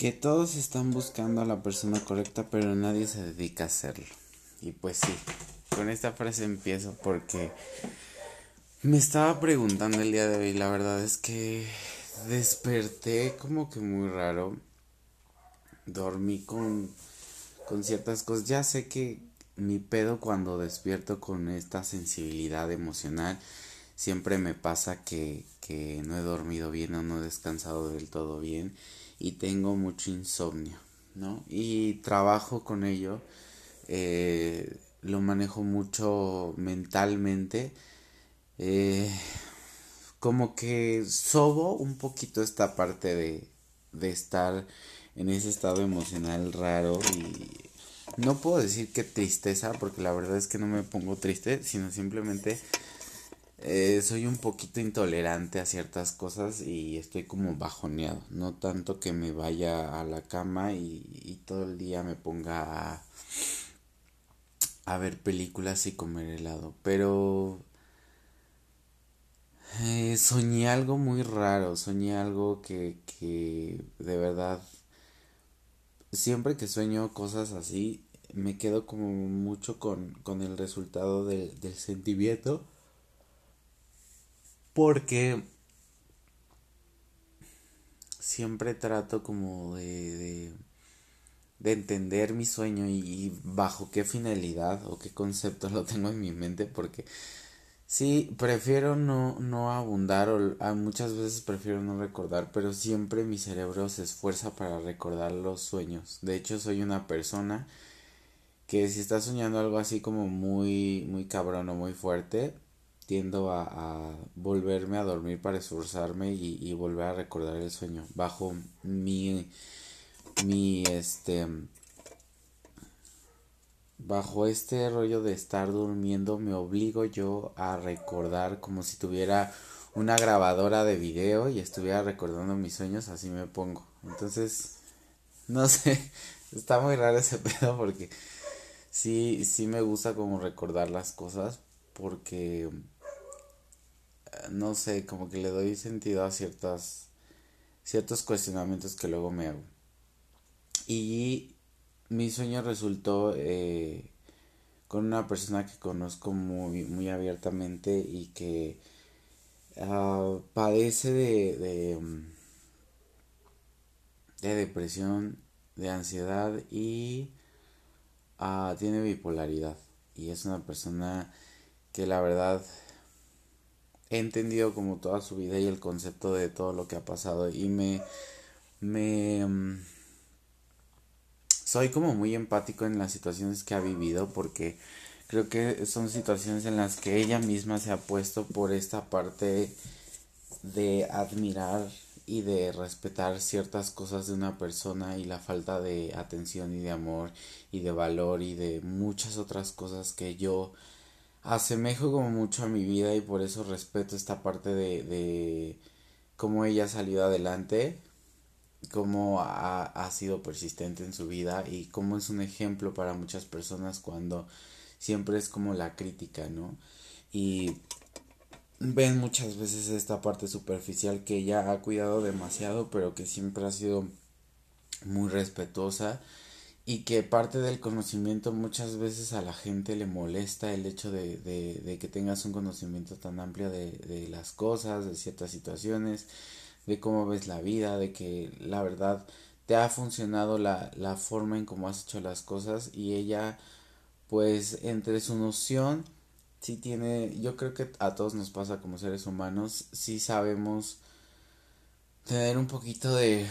que todos están buscando a la persona correcta, pero nadie se dedica a hacerlo. Y pues sí, con esta frase empiezo porque me estaba preguntando el día de hoy, la verdad es que desperté como que muy raro. Dormí con, con ciertas cosas. Ya sé que mi pedo cuando despierto con esta sensibilidad emocional siempre me pasa que, que no he dormido bien o no he descansado del todo bien y tengo mucho insomnio, ¿no? Y trabajo con ello, eh, lo manejo mucho mentalmente, eh, como que sobo un poquito esta parte de, de estar en ese estado emocional raro y no puedo decir que tristeza porque la verdad es que no me pongo triste sino simplemente eh, soy un poquito intolerante a ciertas cosas y estoy como bajoneado. No tanto que me vaya a la cama y, todo el día me ponga a, a, ver películas y comer helado. Pero eh, soñé algo muy raro. Soñé algo que, que de verdad... Siempre que sueño cosas así, me quedo como mucho con, con el resultado del, del sentimiento porque siempre trato como de, de, entender mi sueño y, bajo qué finalidad o qué concepto lo tengo en mi mente porque sí prefiero no, no abundar o muchas veces prefiero no recordar pero siempre mi cerebro se esfuerza para recordar los sueños. De hecho soy una persona que si está soñando algo así como muy muy cabrón o muy fuerte tiendo a, volverme a dormir para esforzarme y, volver a recordar el sueño. Bajo mi mi este bajo este rollo de estar durmiendo me obligo yo a recordar como si tuviera una grabadora de video y estuviera recordando mis sueños así me pongo. Entonces no sé está muy raro ese pedo porque sí sí me gusta como recordar las cosas porque no sé, como que le doy sentido a ciertas, ciertos cuestionamientos que luego me hago. Y mi sueño resultó eh, con una persona que conozco muy, muy abiertamente y que ah, padece de, de, de, depresión, de ansiedad y ah, tiene bipolaridad. Y es una persona que la verdad he entendido como toda su vida y el concepto de todo lo que ha pasado y me me mm, soy como muy empático en las situaciones que ha vivido porque creo que son situaciones en las que ella misma se ha puesto por esta parte de admirar y de respetar ciertas cosas de una persona y la falta de atención y de amor y de valor y de muchas otras cosas que yo asemejo como mucho a mi vida y por eso respeto esta parte de, de cómo ella ha salido adelante, cómo ha, ha sido persistente en su vida y cómo es un ejemplo para muchas personas cuando siempre es como la crítica, ¿no? Y ven muchas veces esta parte superficial que ella ha cuidado demasiado, pero que siempre ha sido muy respetuosa y que parte del conocimiento muchas veces a la gente le molesta el hecho de, de, que tengas un conocimiento tan amplio de, de, las cosas, de ciertas situaciones, de cómo ves la vida, de que la verdad te ha funcionado la, la forma en cómo has hecho las cosas y ella pues entre su noción sí tiene, yo creo que a todos nos pasa como seres humanos, sí sabemos tener un poquito de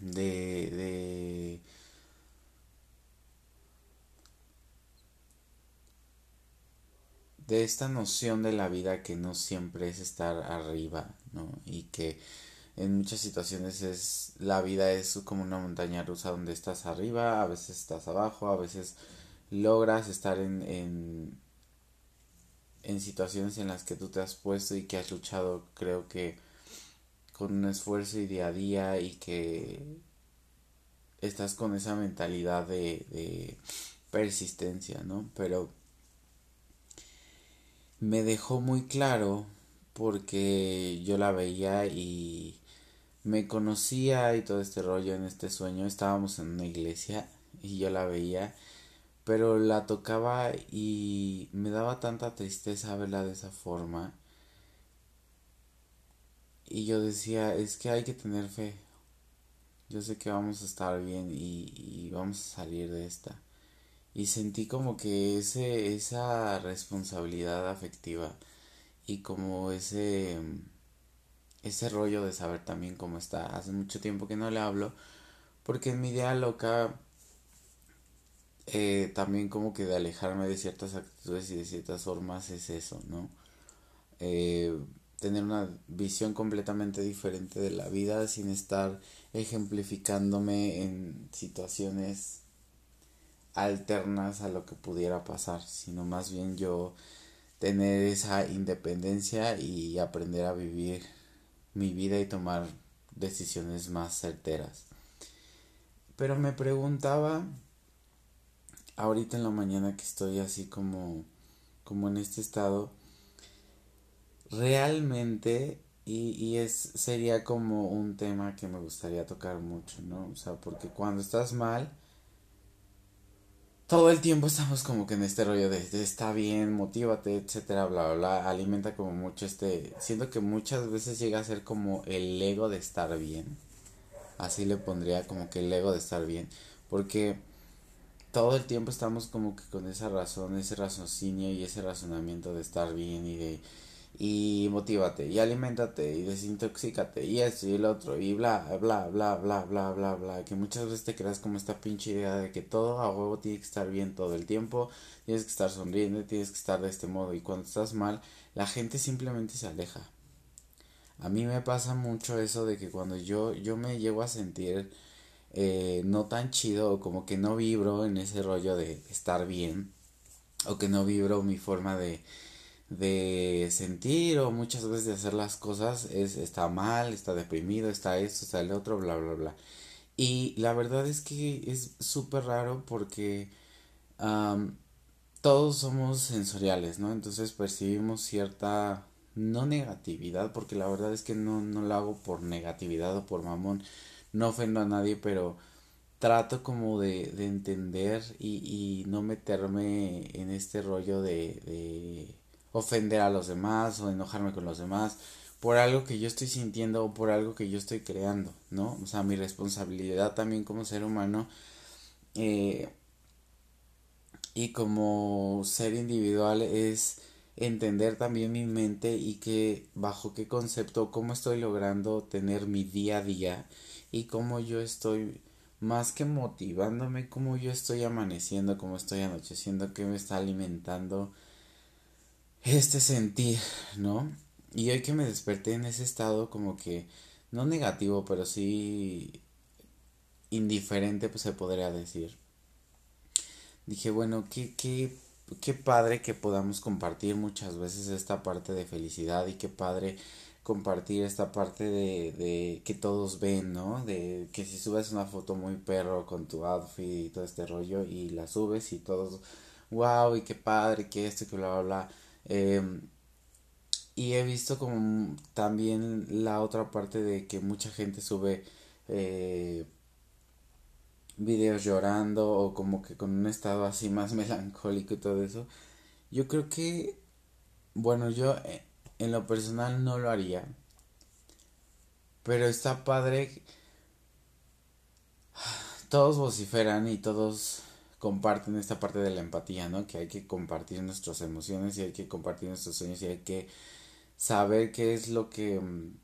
de, de de esta noción de la vida que no siempre es estar arriba, ¿no? Y que en muchas situaciones es la vida es como una montaña rusa donde estás arriba, a veces estás abajo, a veces logras estar en, en, en situaciones en las que tú te has puesto y que has luchado, creo que con un esfuerzo y día a día y que estás con esa mentalidad de, persistencia, ¿no? Pero me dejó muy claro porque yo la veía y me conocía y todo este rollo en este sueño. Estábamos en una iglesia y yo la veía, pero la tocaba y me daba tanta tristeza verla de esa forma. Y yo decía, es que hay que tener fe. Yo sé que vamos a estar bien y, vamos a salir de esta. Y sentí como que ese, esa responsabilidad afectiva y como ese ese rollo de saber también cómo está. Hace mucho tiempo que no le hablo, porque en mi idea loca eh, también como que de alejarme de ciertas actitudes y de ciertas formas es eso, ¿no? Eh, tener una visión completamente diferente de la vida sin estar ejemplificándome en situaciones alternas a lo que pudiera pasar, sino más bien yo tener esa independencia y aprender a vivir mi vida y tomar decisiones más certeras. Pero me preguntaba ahorita en la mañana que estoy así como como en este estado realmente y, y es sería como un tema que me gustaría tocar mucho, ¿no? O sea, porque cuando estás mal todo el tiempo estamos como que en este rollo de, está bien, motívate, etcétera, bla, bla, bla, alimenta como mucho este, siento que muchas veces llega a ser como el ego de estar bien, así le pondría como que el ego de estar bien, porque todo el tiempo estamos como que con esa razón, ese raciocinio y ese razonamiento de estar bien y de y motívate y alimentate y desintoxícate y esto y el otro y bla bla bla bla bla bla bla que muchas veces te creas como esta pinche idea de que todo a huevo tiene que estar bien todo el tiempo tienes que estar sonriendo tienes que estar de este modo y cuando estás mal la gente simplemente se aleja. A mí me pasa mucho eso de que cuando yo yo me llego a sentir eh, no tan chido o como que no vibro en ese rollo de estar bien o que no vibro mi forma de de sentir o muchas veces de hacer las cosas es está mal, está deprimido, está esto, está el otro, bla, bla, bla. Y la verdad es que es súper raro porque todos somos sensoriales, ¿no? Entonces percibimos cierta, no negatividad, porque la verdad es que no, no lo hago por negatividad o por mamón, no ofendo a nadie, pero trato como de, de entender y, y no meterme en este rollo de, de ofender a los demás o enojarme con los demás por algo que yo estoy sintiendo o por algo que yo estoy creando, ¿no? O sea, mi responsabilidad también como ser humano eh, y como ser individual es entender también mi mente y que bajo qué concepto, cómo estoy logrando tener mi día a día y cómo yo estoy más que motivándome, cómo yo estoy amaneciendo, cómo estoy anocheciendo, qué me está alimentando, este sentir, ¿no? Y hoy que me desperté en ese estado como que, no negativo, pero sí indiferente, pues se podría decir. Dije, bueno, qué, qué, qué padre que podamos compartir muchas veces esta parte de felicidad y qué padre compartir esta parte de, de que todos ven, ¿no? De que si subes una foto muy perro con tu outfit y todo este rollo y la subes y todos, wow, y qué padre, que esto, que bla, bla, bla Em, y he visto como también la otra parte de que mucha gente sube eh, videos llorando o como que con un estado así más melancólico y todo eso. Yo creo que, bueno, yo eh, en lo personal no lo haría. Pero está padre. Todos vociferan y todos comparten esta parte de la empatía, ¿no? Que hay que compartir nuestras emociones y hay que compartir nuestros sueños y hay que saber qué es lo que mm,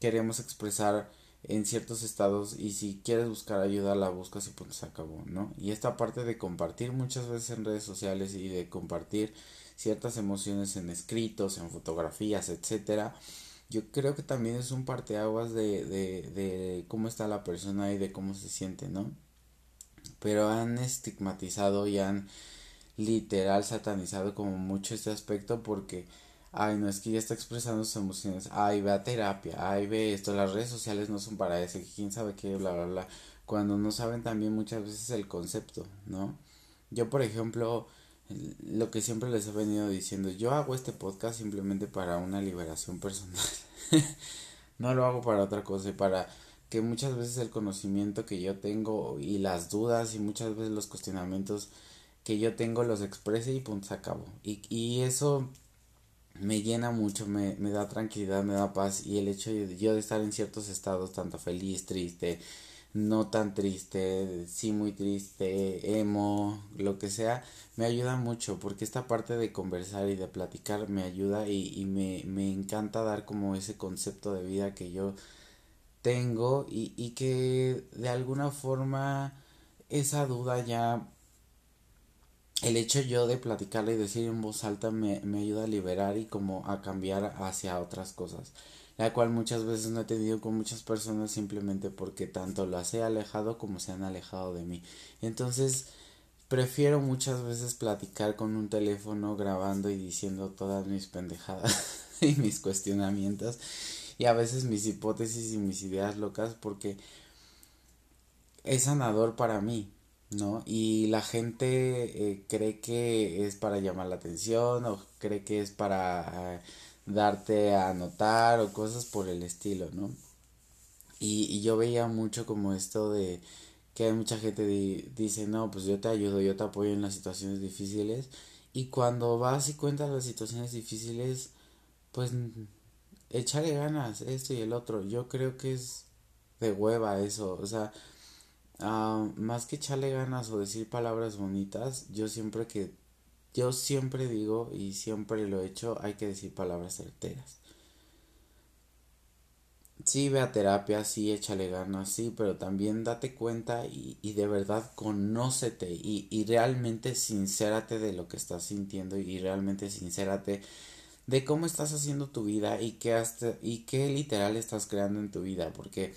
queremos expresar en ciertos estados y si quieres buscar ayuda la buscas y pues se acabó, ¿no? Y esta parte de compartir muchas veces en redes sociales y de compartir ciertas emociones en escritos, en fotografías, etcétera, yo creo que también es un parteaguas de, de, de cómo está la persona y de cómo se siente, ¿no? Pero han estigmatizado y han literal satanizado como mucho este aspecto porque ay no es que ya está expresando sus emociones. Ay ve a terapia ay ve esto las redes sociales no son para eso quién sabe qué bla bla bla cuando no saben también muchas veces el concepto no yo por ejemplo lo que siempre les he venido diciendo yo hago este podcast simplemente para una liberación personal. No lo hago para otra cosa, para que muchas veces el conocimiento que yo tengo y las dudas y muchas veces los cuestionamientos que yo tengo los exprese y punto se acabó. Y, y eso me llena mucho, me, me da tranquilidad, me da paz y el hecho de yo de estar en ciertos estados, tanto feliz, triste, no tan triste, sí muy triste, emo, lo que sea, me ayuda mucho porque esta parte de conversar y de platicar me ayuda y, y me, me encanta dar como ese concepto de vida que yo tengo y, y que de alguna forma esa duda ya el hecho yo de platicarle y decir en voz alta me, me ayuda a liberar y como a cambiar hacia otras cosas la cual muchas veces no he tenido con muchas personas simplemente porque tanto las he alejado como se han alejado de mí. Entonces, prefiero muchas veces platicar con un teléfono grabando y diciendo todas mis pendejadas y mis cuestionamientos y a veces mis hipótesis y mis ideas locas porque es sanador para mí, ¿no? Y la gente eh, cree que es para llamar la atención o cree que es para darte a notar o cosas por el estilo, ¿no? Y, yo veía mucho como esto de que hay mucha gente dice, no, pues yo te ayudo, yo te apoyo en las situaciones difíciles. Y cuando vas y cuentas las situaciones difíciles, pues échale ganas, esto y el otro. Yo creo que es de hueva eso. O sea, ah, más que echarle ganas o decir palabras bonitas, yo siempre que yo siempre digo y siempre lo he hecho, hay que decir palabras certeras. Sí, ve a terapia, sí, échale ganas, sí, pero también date cuenta y, y de verdad conócete y, y realmente sincérate de lo que estás sintiendo y realmente sincérate de cómo estás haciendo tu vida y qué, hasta, y qué literal estás creando en tu vida, porque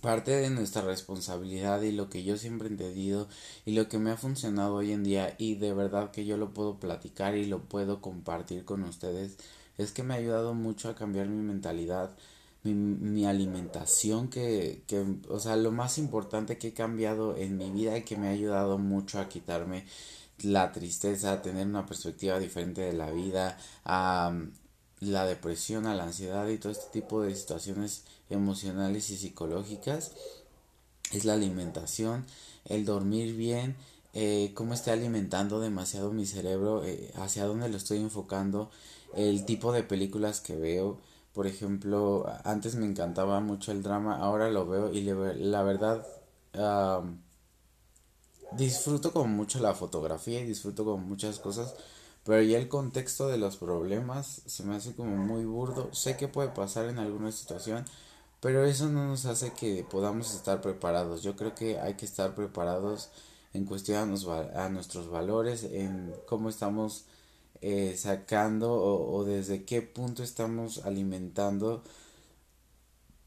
parte de nuestra responsabilidad y lo que yo siempre he entendido y lo que me ha funcionado hoy en día y de verdad que yo lo puedo platicar y lo puedo compartir con ustedes es que me ha ayudado mucho a cambiar mi mentalidad, mi, mi alimentación que, que, o sea, lo más importante que he cambiado en mi vida y que me ha ayudado mucho a quitarme la tristeza, tener una perspectiva diferente de la vida, a la depresión, a la ansiedad y todo este tipo de situaciones emocionales y psicológicas es la alimentación, el dormir bien, eh, cómo estoy alimentando demasiado mi cerebro, eh, hacia dónde lo estoy enfocando, el tipo de películas que veo. Por ejemplo, antes me encantaba mucho el drama, ahora lo veo y la verdad disfruto con mucho la fotografía y disfruto con muchas cosas, pero ya el contexto de los problemas se me hace como muy burdo. Sé que puede pasar en alguna situación, pero eso no nos hace que podamos estar preparados. Yo creo que hay que estar preparados en cuestión a, nuestros valores, en cómo estamos eh, sacando o, o, desde qué punto estamos alimentando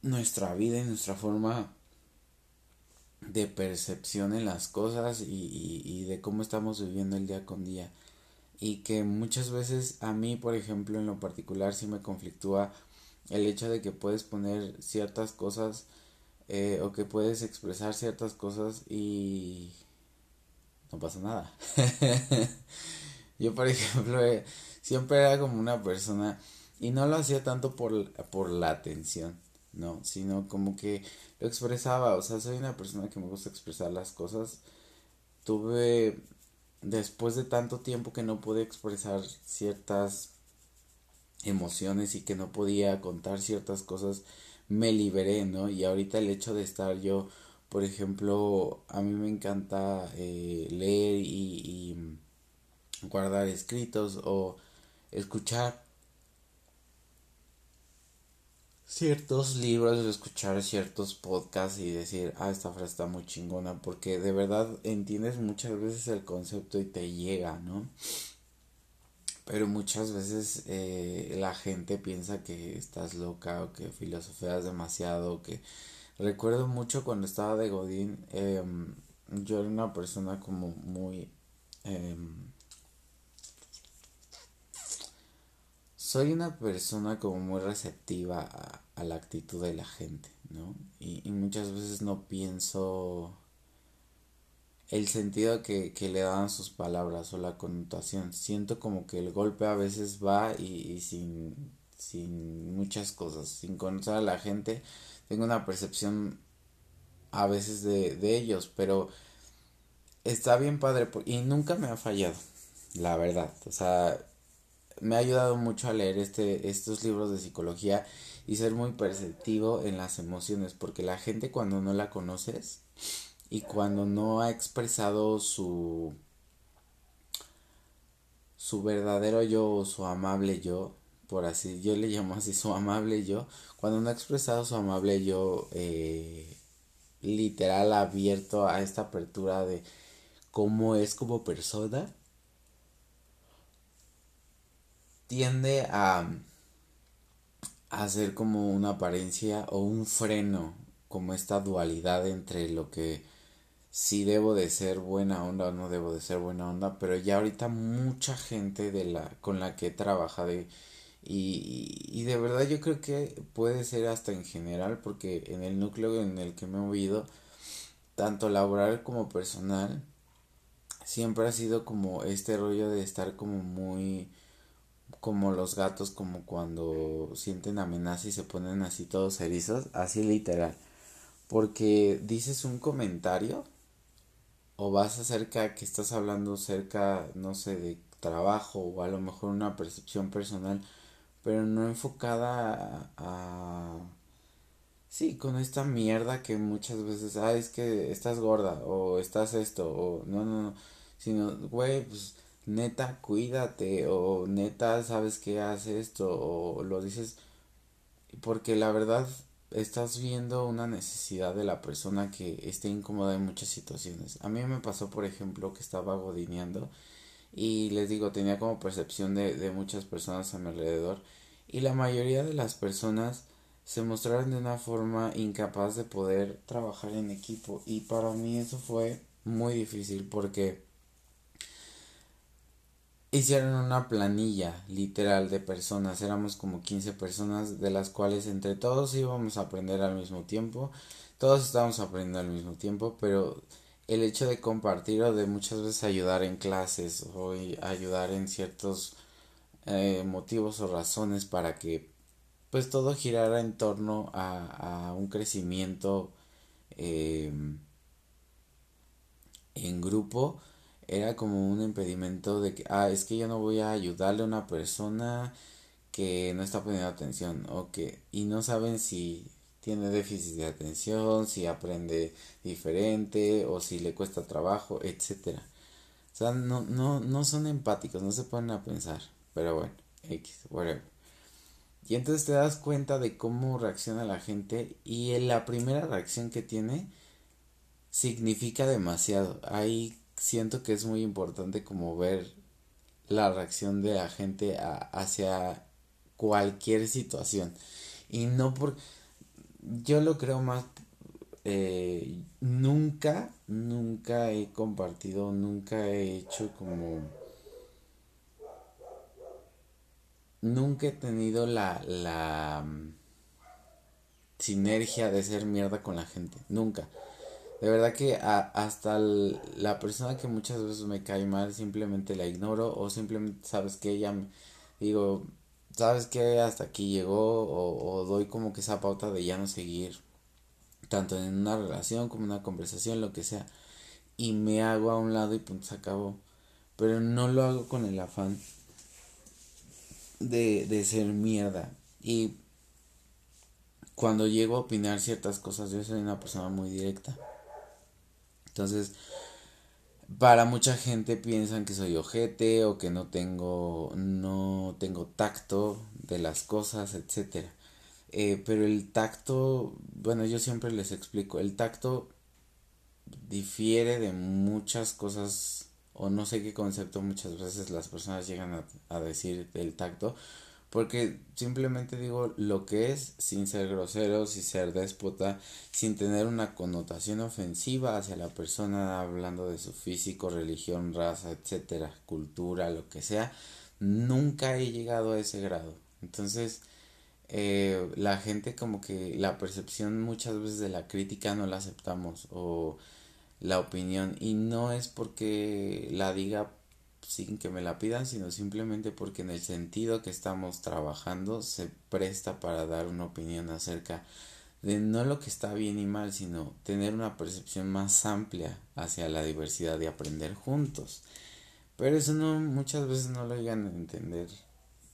nuestra vida y nuestra forma de percepción en las cosas y, y, de cómo estamos viviendo el día con día. Y que muchas veces a mí, por ejemplo, en lo particular, sí me conflictúa el hecho de que puedes poner ciertas cosas eh, o que puedes expresar ciertas cosas y no pasa nada. Yo, por ejemplo, eh, siempre era como una persona y no lo hacía tanto por, por la atención, no, sino como que lo expresaba, o sea, soy una persona que me gusta expresar las cosas. Tuve, después de tanto tiempo que no pude expresar ciertas emociones y que no podía contar ciertas cosas, me liberé, ¿no? Y ahorita el hecho de estar yo, por ejemplo, a mí me encanta eh, leer y, y guardar escritos o escuchar ciertos libros, escuchar ciertos podcasts y decir, ah, esta frase está muy chingona, porque de verdad entiendes muchas veces el concepto y te llega, ¿no? Pero muchas veces eh, la gente piensa que estás loca o que filosofeas demasiado. Que recuerdo mucho cuando estaba de Godín, em, yo era una persona como muy... Em, soy una persona como muy receptiva a, la actitud de la gente, ¿no? Y, muchas veces no pienso el sentido que, que le dan sus palabras o la connotación. Siento como que el golpe a veces va y, sin, sin muchas cosas, sin conocer a la gente, tengo una percepción a veces de, de ellos, pero está bien padre y nunca me ha fallado, la verdad, o sea, me ha ayudado mucho a leer este, estos libros de psicología y ser muy perceptivo en las emociones, porque la gente cuando no la conoces y cuando no ha expresado su su verdadero yo o su amable yo, por así, yo le llamo así su amable yo, cuando no ha expresado su amable yo eh, literal abierto a esta apertura de cómo es como persona, tiende a hacer como una apariencia o un freno, como esta dualidad entre lo que sí debo de ser buena onda o no debo de ser buena onda, pero ya ahorita mucha gente de la con la que he trabajado y, y, de verdad yo creo que puede ser hasta en general porque en el núcleo en el que me he movido tanto laboral como personal siempre ha sido como este rollo de estar como muy como los gatos como cuando sienten amenaza y se ponen así todos erizos, así literal. Porque dices un comentario o vas acerca que estás hablando cerca, no sé, de trabajo o a lo mejor una percepción personal, pero no enfocada a, sí, con esta mierda que muchas veces, ah, es que estás gorda o estás esto o no, no, no, sino, güey, pues neta, cuídate o neta, sabes que haces esto o lo dices porque la verdad estás viendo una necesidad de la persona que esté incómoda en muchas situaciones. A mí me pasó, por ejemplo, que estaba godineando y les digo, tenía como percepción de, de muchas personas a mi alrededor y la mayoría de las personas se mostraron de una forma incapaz de poder trabajar en equipo y para mí eso fue muy difícil porque hicieron una planilla literal de personas, éramos como 15 personas de las cuales entre todos íbamos a aprender al mismo tiempo, todos estábamos aprendiendo al mismo tiempo, pero el hecho de compartir o de muchas veces ayudar en clases o ayudar en ciertos eh, motivos o razones para que pues todo girara en torno a, un crecimiento eh, en grupo era como un impedimento de que, ah, es que yo no voy a ayudarle a una persona que no está poniendo atención o que, y no saben si tiene déficit de atención, si aprende diferente o si le cuesta trabajo, etcétera. O sea, no, no, no son empáticos, no se ponen a pensar, pero bueno, X, whatever. Y entonces te das cuenta de cómo reacciona la gente y la primera reacción que tiene significa demasiado. Hay siento que es muy importante como ver la reacción de la gente hacia cualquier situación. Y no por yo lo creo más eh, nunca nunca he compartido nunca he hecho como nunca he tenido la la mm, sinergia de ser mierda con la gente nunca de verdad que hasta la persona que muchas veces me cae mal simplemente la ignoro o simplemente sabes que ella digo, sabes que hasta aquí llegó o, doy como que esa pauta de ya no seguir tanto en una relación como en una conversación, lo que sea, y me hago a un lado y punto se acabó. Pero no lo hago con el afán de, de ser mierda. Y cuando llego a opinar ciertas cosas, yo soy una persona muy directa. Entonces, para mucha gente piensan que soy ojete o que no tengo, no tengo tacto de las cosas, etcétera. Eh, pero el tacto, bueno, yo siempre les explico, el tacto difiere de muchas cosas o no sé qué concepto muchas veces las personas llegan a, a decir del tacto, porque simplemente digo lo que es sin ser grosero, sin ser déspota, sin tener una connotación ofensiva hacia la persona hablando de su físico, religión, raza, etcétera, cultura, lo que sea. Nunca he llegado a ese grado. Entonces, eh, la gente como que la percepción muchas veces de la crítica no la aceptamos o la opinión y no es porque la diga sin que me la pidan, sino simplemente porque en el sentido que estamos trabajando se presta para dar una opinión acerca de no lo que está bien y mal, sino tener una percepción más amplia hacia la diversidad y aprender juntos. Pero eso no muchas veces no lo llegan a entender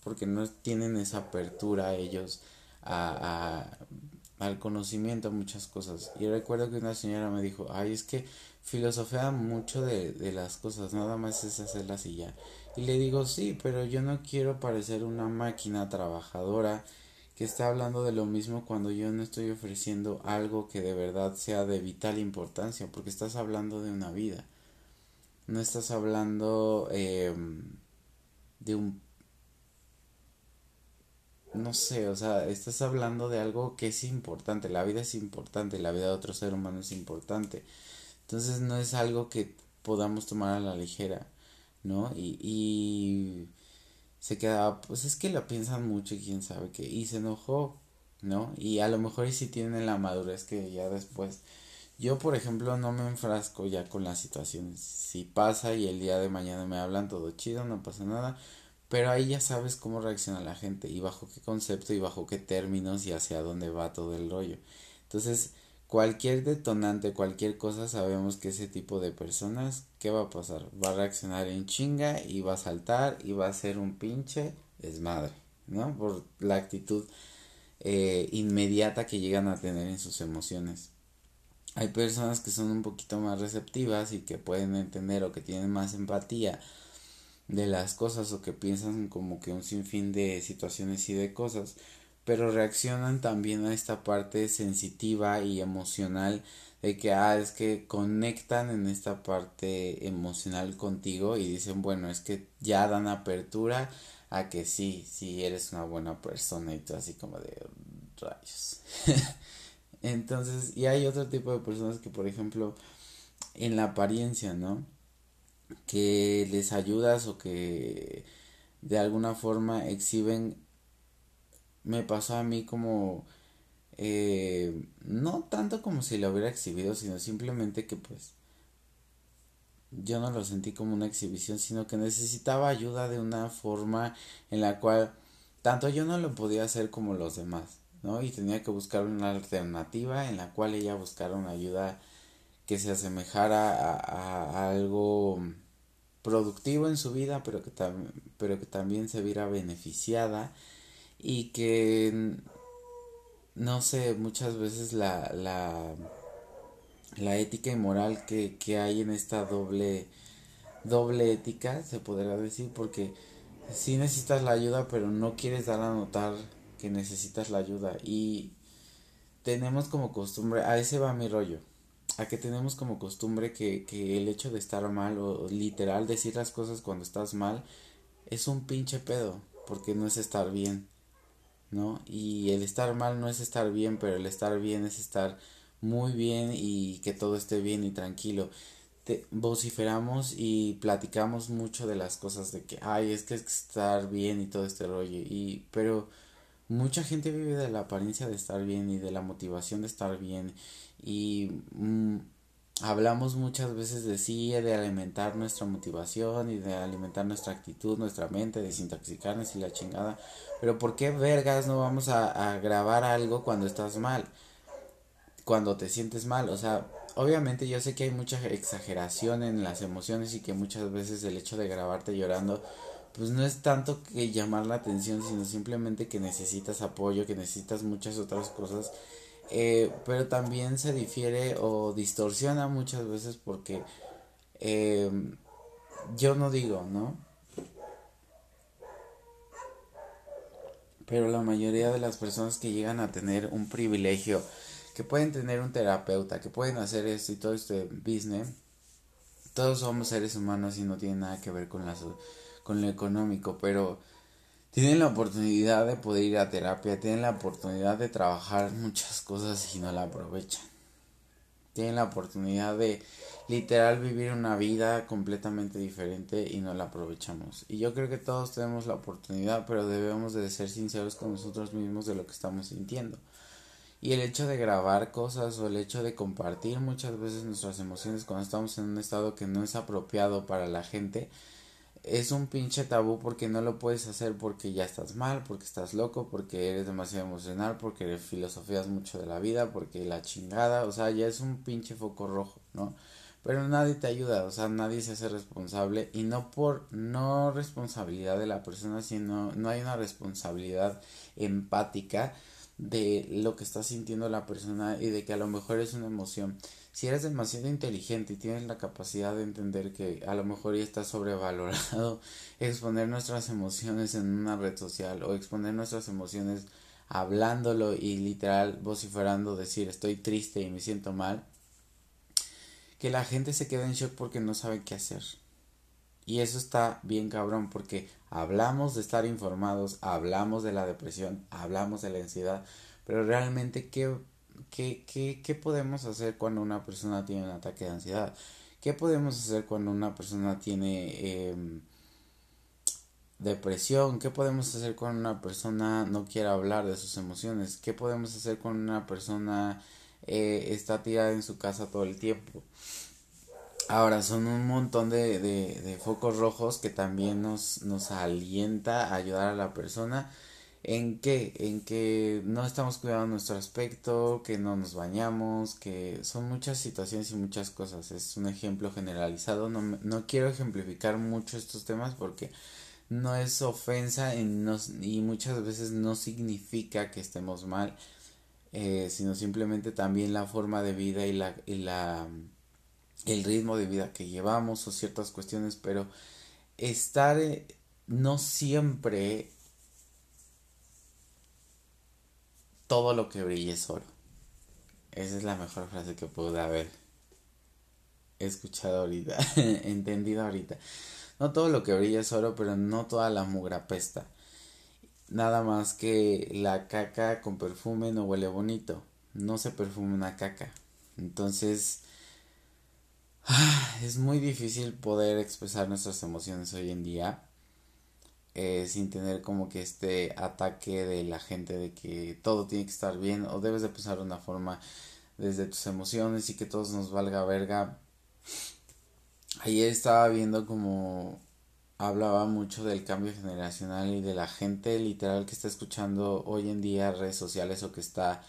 porque no tienen esa apertura ellos a, al conocimiento muchas cosas. Y recuerdo que una señora me dijo, ay, es que filosofía mucho de, de las cosas, nada más es hacerlas y ya. Y le digo, sí, pero yo no quiero parecer una máquina trabajadora que está hablando de lo mismo cuando yo no estoy ofreciendo algo que de verdad sea de vital importancia, porque estás hablando de una vida. No estás hablando eh, de un no sé, o sea, estás hablando de algo que es importante, la vida es importante, la vida de otro ser humano es importante. Entonces no es algo que podamos tomar a la ligera, ¿no? Y, y se quedaba, pues es que la piensan mucho y quién sabe qué, y se enojó, ¿no? Y a lo mejor si tienen la madurez que ya después. Yo, por ejemplo, no me enfrasco ya con las situaciones. Si pasa y el día de mañana me hablan todo chido, no pasa nada pero ahí ya sabes cómo reacciona la gente y bajo qué concepto y bajo qué términos y hacia dónde va todo el rollo. Entonces, cualquier detonante, cualquier cosa, sabemos que ese tipo de personas, ¿qué va a pasar? Va a reaccionar en chinga y va a saltar y va a ser un pinche desmadre, ¿no? Por la actitud eh, inmediata que llegan a tener en sus emociones. Hay personas que son un poquito más receptivas y que pueden entender o que tienen más empatía de las cosas o que piensan como que un sinfín de situaciones y de cosas, pero reaccionan también a esta parte sensitiva y emocional de que ah es que conectan en esta parte emocional contigo y dicen bueno es que ya dan apertura a que sí sí eres una buena persona y todo así como de rayos entonces y hay otro tipo de personas que por ejemplo en la apariencia no que les ayudas o que de alguna forma exhiben me pasó a mí como eh, no tanto como si lo hubiera exhibido sino simplemente que pues yo no lo sentí como una exhibición sino que necesitaba ayuda de una forma en la cual tanto yo no lo podía hacer como los demás no y tenía que buscar una alternativa en la cual ella buscara una ayuda que se asemejara a algo productivo en su vida, pero que, pero que también se viera beneficiada y que, no sé, muchas veces la, la, la ética y moral que, que hay en esta doble, doble ética, se podría decir, porque si necesitas la ayuda, pero no quieres dar a notar que necesitas la ayuda. Y tenemos como costumbre, a ese va mi rollo a que tenemos como costumbre que, que el hecho de estar mal o literal decir las cosas cuando estás mal es un pinche pedo, porque no es estar bien, ¿no? Y el estar mal no es estar bien, pero el estar bien es estar muy bien y que todo esté bien y tranquilo. Te vociferamos y platicamos mucho de las cosas de que, ay, es que es estar bien y todo este rollo, y, pero mucha gente vive de la apariencia de estar bien y de la motivación de estar bien y mm, hablamos muchas veces de sí, de alimentar nuestra motivación y de alimentar nuestra actitud, nuestra mente, desintoxicarnos y la chingada. Pero ¿por qué vergas no vamos a, a grabar algo cuando estás mal? Cuando te sientes mal, o sea, obviamente yo sé que hay mucha exageración en las emociones y que muchas veces el hecho de grabarte llorando pues no es tanto que llamar la atención, sino simplemente que necesitas apoyo, que necesitas muchas otras cosas eh, pero también se difiere o distorsiona muchas veces porque eh, yo no digo, ¿no? Pero la mayoría de las personas que llegan a tener un privilegio, que pueden tener un terapeuta, que pueden hacer esto y todo este business, todos somos seres humanos y no tiene nada que ver con, la, con lo económico, pero tienen la oportunidad de poder ir a terapia, tienen la oportunidad de trabajar muchas cosas y no la aprovechan. Tienen la oportunidad de literal vivir una vida completamente diferente y no la aprovechamos. Y yo creo que todos tenemos la oportunidad, pero debemos de ser sinceros con nosotros mismos de lo que estamos sintiendo. Y el hecho de grabar cosas o el hecho de compartir muchas veces nuestras emociones cuando estamos en un estado que no es apropiado para la gente, es un pinche tabú porque no lo puedes hacer porque ya estás mal, porque estás loco, porque eres demasiado emocional, porque filosofías mucho de la vida, porque la chingada, o sea, ya es un pinche foco rojo, ¿no? Pero nadie te ayuda, o sea, nadie se hace responsable y no por no responsabilidad de la persona, sino no hay una responsabilidad empática de lo que está sintiendo la persona y de que a lo mejor es una emoción si eres demasiado inteligente y tienes la capacidad de entender que a lo mejor ya está sobrevalorado exponer nuestras emociones en una red social o exponer nuestras emociones hablándolo y literal vociferando decir estoy triste y me siento mal, que la gente se queda en shock porque no sabe qué hacer. Y eso está bien cabrón porque hablamos de estar informados, hablamos de la depresión, hablamos de la ansiedad, pero realmente qué ¿Qué, qué, qué podemos hacer cuando una persona tiene un ataque de ansiedad? ¿Qué podemos hacer cuando una persona tiene em, depresión? ¿Qué podemos hacer cuando una persona no quiere hablar de sus emociones? ¿Qué podemos hacer cuando una persona eh, está tirada en su casa todo el tiempo? Ahora, son un montón de, de, focos rojos que también nos, nos alienta a ayudar a la persona en que en que no estamos cuidando nuestro aspecto, que no nos bañamos, que son muchas situaciones y muchas cosas. Es un ejemplo generalizado. No, no quiero ejemplificar mucho estos temas porque no es ofensa y, y muchas veces no significa que estemos mal, eh, sino simplemente también la forma de vida y la, y la el ritmo de vida que llevamos o ciertas cuestiones, pero estar eh, no siempre todo lo que brille es oro. Esa es la mejor frase que pude haber escuchado ahorita, entendido ahorita. No todo lo que brilla es oro, pero no toda la mugra pesta. Nada más que la caca con perfume no huele bonito. No se perfume una caca. Entonces, es muy difícil poder expresar nuestras emociones hoy en día eh, sin tener como que este ataque de la gente de que todo tiene que estar bien o debes de pensar de una forma desde tus emociones y que todos nos valga verga. Ayer estaba viendo como hablaba mucho del cambio generacional y de la gente literal que está escuchando hoy en día redes sociales o que está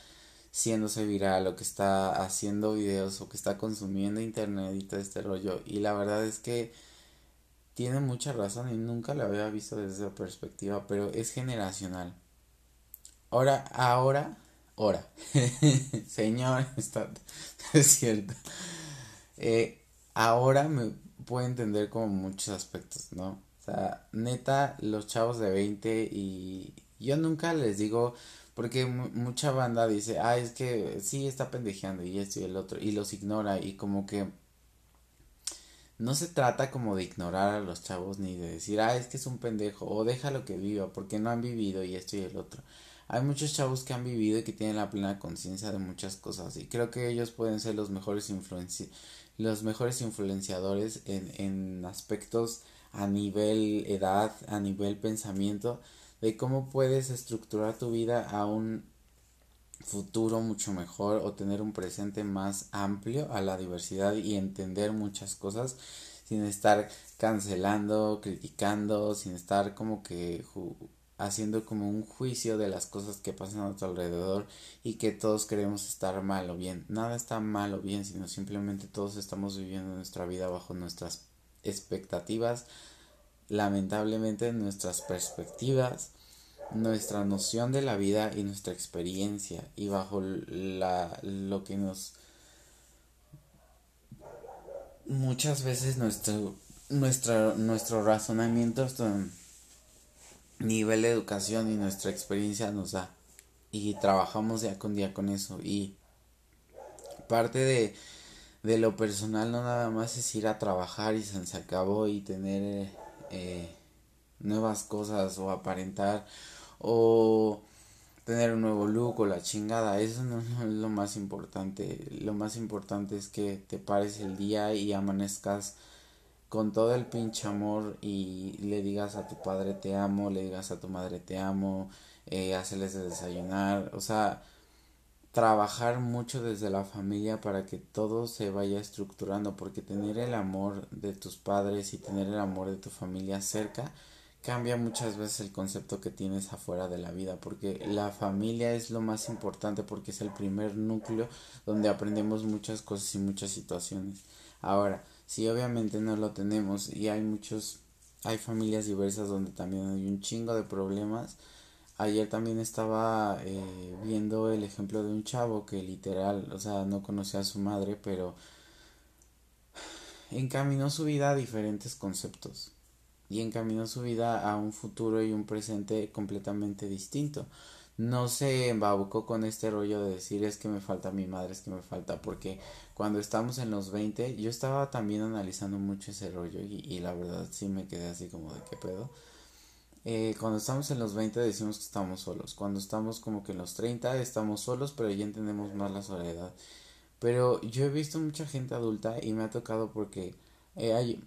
siéndose viral o que está haciendo videos o que está consumiendo internet y todo este rollo y la verdad es que tiene mucha razón y nunca lo había visto desde esa perspectiva, pero es generacional. Ahora, ahora, ahora, señor, está, es cierto. Eh, ahora me puedo entender como muchos aspectos, ¿no? O sea, neta, los chavos de 20 y yo nunca les digo, porque mucha banda dice, ah, es que sí está pendejeando y esto y el otro, y los ignora y como que no se trata como de ignorar a los chavos ni de decir, ah, es que es un pendejo o déjalo que viva porque no han vivido y esto y el otro. Hay muchos chavos que han vivido y que tienen la plena conciencia de muchas cosas y creo que ellos pueden ser los mejores influenci los mejores influenciadores en, en aspectos a nivel edad, a nivel pensamiento, de cómo puedes estructurar tu vida a un futuro mucho mejor o tener un presente más amplio a la diversidad y entender muchas cosas sin estar cancelando, criticando, sin estar como que haciendo como un juicio de las cosas que pasan a tu alrededor y que todos queremos estar mal o bien. Nada está mal o bien, sino simplemente todos estamos viviendo nuestra vida bajo nuestras expectativas, lamentablemente nuestras perspectivas nuestra noción de la vida y nuestra experiencia y bajo la lo que nos muchas veces nuestro nuestra, nuestro razonamiento nuestro nivel de educación y nuestra experiencia nos da. Y trabajamos día con día con eso. Y parte de, de lo personal no nada más es ir a trabajar y se acabó y tener eh, nuevas cosas o aparentar o tener un nuevo look o la chingada, eso no, es lo más importante, lo más importante es que te pares el día y amanezcas con todo el pinche amor y le digas a tu padre te amo, le digas a tu madre te amo, eh, hacerles de desayunar, o sea, trabajar mucho desde la familia para que todo se vaya estructurando, porque tener el amor de tus padres y tener el amor de tu familia cerca cambia muchas veces el concepto que tienes afuera de la vida, porque la familia es lo más importante porque es el primer núcleo donde aprendemos muchas cosas y muchas situaciones. Ahora, si obviamente no lo tenemos y hay muchos, hay familias diversas donde también hay un chingo de problemas, Ayer también estaba eh, viendo el ejemplo de un chavo que literal, o sea, no conocía a su madre, pero encaminó su vida a diferentes conceptos y encaminó su vida a un futuro y un presente completamente distinto. No se embabucó con este rollo de decir es que me falta mi madre, es que me falta, porque cuando estamos en los 20 yo estaba también analizando mucho ese rollo y, y la verdad sí me quedé así como de qué pedo eh, cuando estamos en los 20 decimos que estamos solos. Cuando estamos como que en los 30 estamos solos, pero ya entendemos más la soledad. Pero yo he visto mucha gente adulta y me ha tocado porque eh, hay,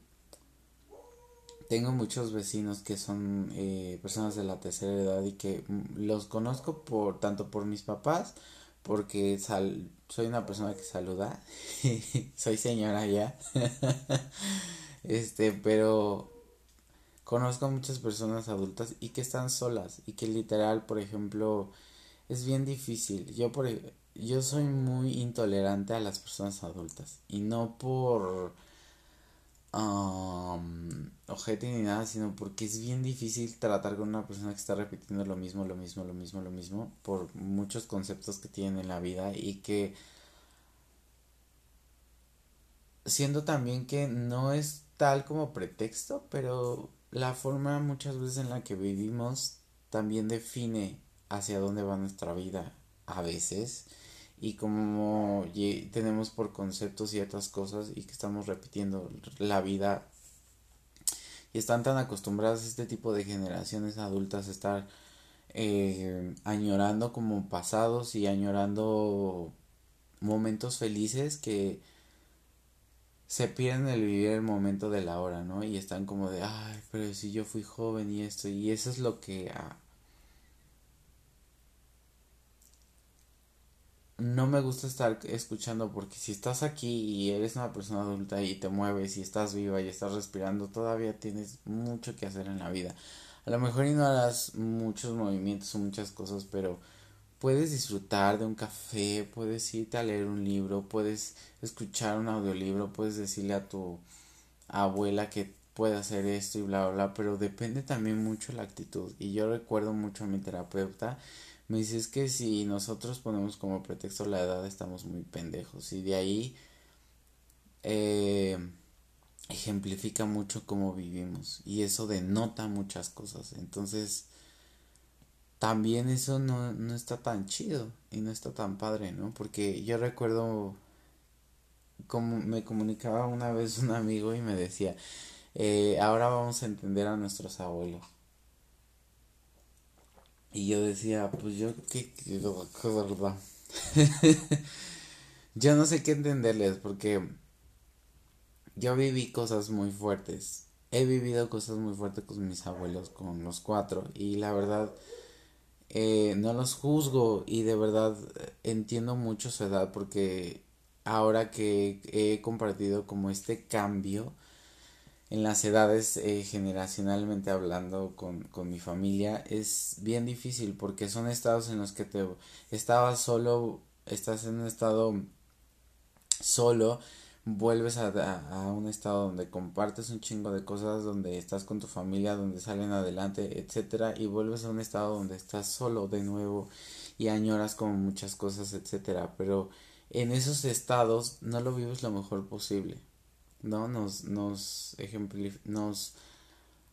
tengo muchos vecinos que son eh, personas de la tercera edad y que mm, los conozco por tanto por mis papás porque sal, soy una persona que saluda soy señora ya este pero Conozco a muchas personas adultas y que están solas y que literal, por ejemplo, es bien difícil. Yo por yo soy muy intolerante a las personas adultas y no por um, ojete ni nada, sino porque es bien difícil tratar con una persona que está repitiendo lo mismo, lo mismo, lo mismo, lo mismo por muchos conceptos que tienen en la vida y que siendo también que no es tal como pretexto, pero la forma muchas veces en la que vivimos también define hacia dónde va nuestra vida a veces y como tenemos por conceptos ciertas cosas y que estamos repitiendo la vida y están tan acostumbradas este tipo de generaciones adultas a estar eh, añorando como pasados y añorando momentos felices que se pierden el vivir el momento de la hora, ¿no? Y están como de, ay, pero si yo fui joven y esto, y eso es lo que... no me gusta estar escuchando porque si estás aquí y eres una persona adulta y te mueves y estás viva y estás respirando, todavía tienes mucho que hacer en la vida. A lo mejor y no harás muchos movimientos o muchas cosas, pero puedes disfrutar de un café, puedes irte a leer un libro, puedes escuchar un audiolibro, puedes decirle a tu abuela que puede hacer esto y bla, bla, bla, pero depende también mucho la actitud. Y yo recuerdo mucho a mi terapeuta, me dice es que si nosotros ponemos como pretexto la edad estamos muy pendejos y de ahí eh, ejemplifica mucho cómo vivimos y eso denota muchas cosas. Entonces, también eso no, no está tan chido y no está tan padre, ¿no? Porque yo recuerdo como me comunicaba una vez un amigo y me decía, eh, ahora vamos a entender a nuestros abuelos. Y yo decía, pues yo qué, verdad. yo no sé qué entenderles porque yo viví cosas muy fuertes. He vivido cosas muy fuertes con mis abuelos, con los cuatro. Y la verdad, eh, no los juzgo y de verdad eh, entiendo mucho su edad porque ahora que he compartido como este cambio en las edades eh, generacionalmente hablando con, con, mi familia es bien difícil porque son estados en los que te estabas solo estás en un estado solo vuelves a, a, un estado donde compartes un chingo de cosas, donde estás con tu familia, donde salen adelante, etcétera, y vuelves a un estado donde estás solo de nuevo y añoras como muchas cosas, etcétera, pero en esos estados no lo vives lo mejor posible, ¿no? Nos, nos nos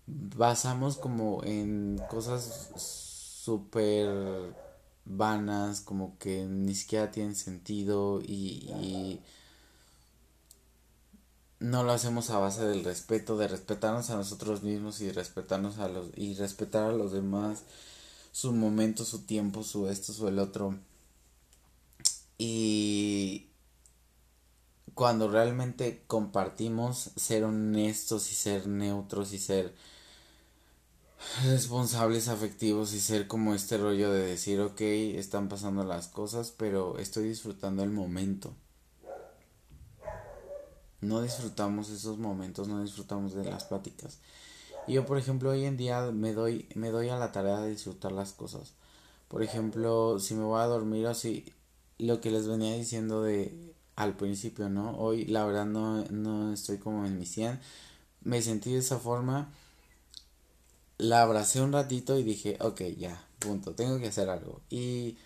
basamos como en cosas súper vanas, como que ni siquiera tienen sentido y, y no lo hacemos a base del respeto, de respetarnos a nosotros mismos y respetarnos a los y respetar a los demás, su momento, su tiempo, su esto, su el otro. Y cuando realmente compartimos ser honestos y ser neutros y ser responsables afectivos y ser como este rollo de decir, ok, están pasando las cosas, pero estoy disfrutando el momento. No disfrutamos esos momentos, no disfrutamos de las pláticas. Y yo, por ejemplo, hoy en día me doy, me doy a la tarea de disfrutar las cosas. Por ejemplo, si me voy a dormir así, lo que les venía diciendo de al principio, ¿no? Hoy la verdad no, no estoy como en mi 100. Me sentí de esa forma la abracé un ratito y dije, ok, ya, punto, tengo que hacer algo. Y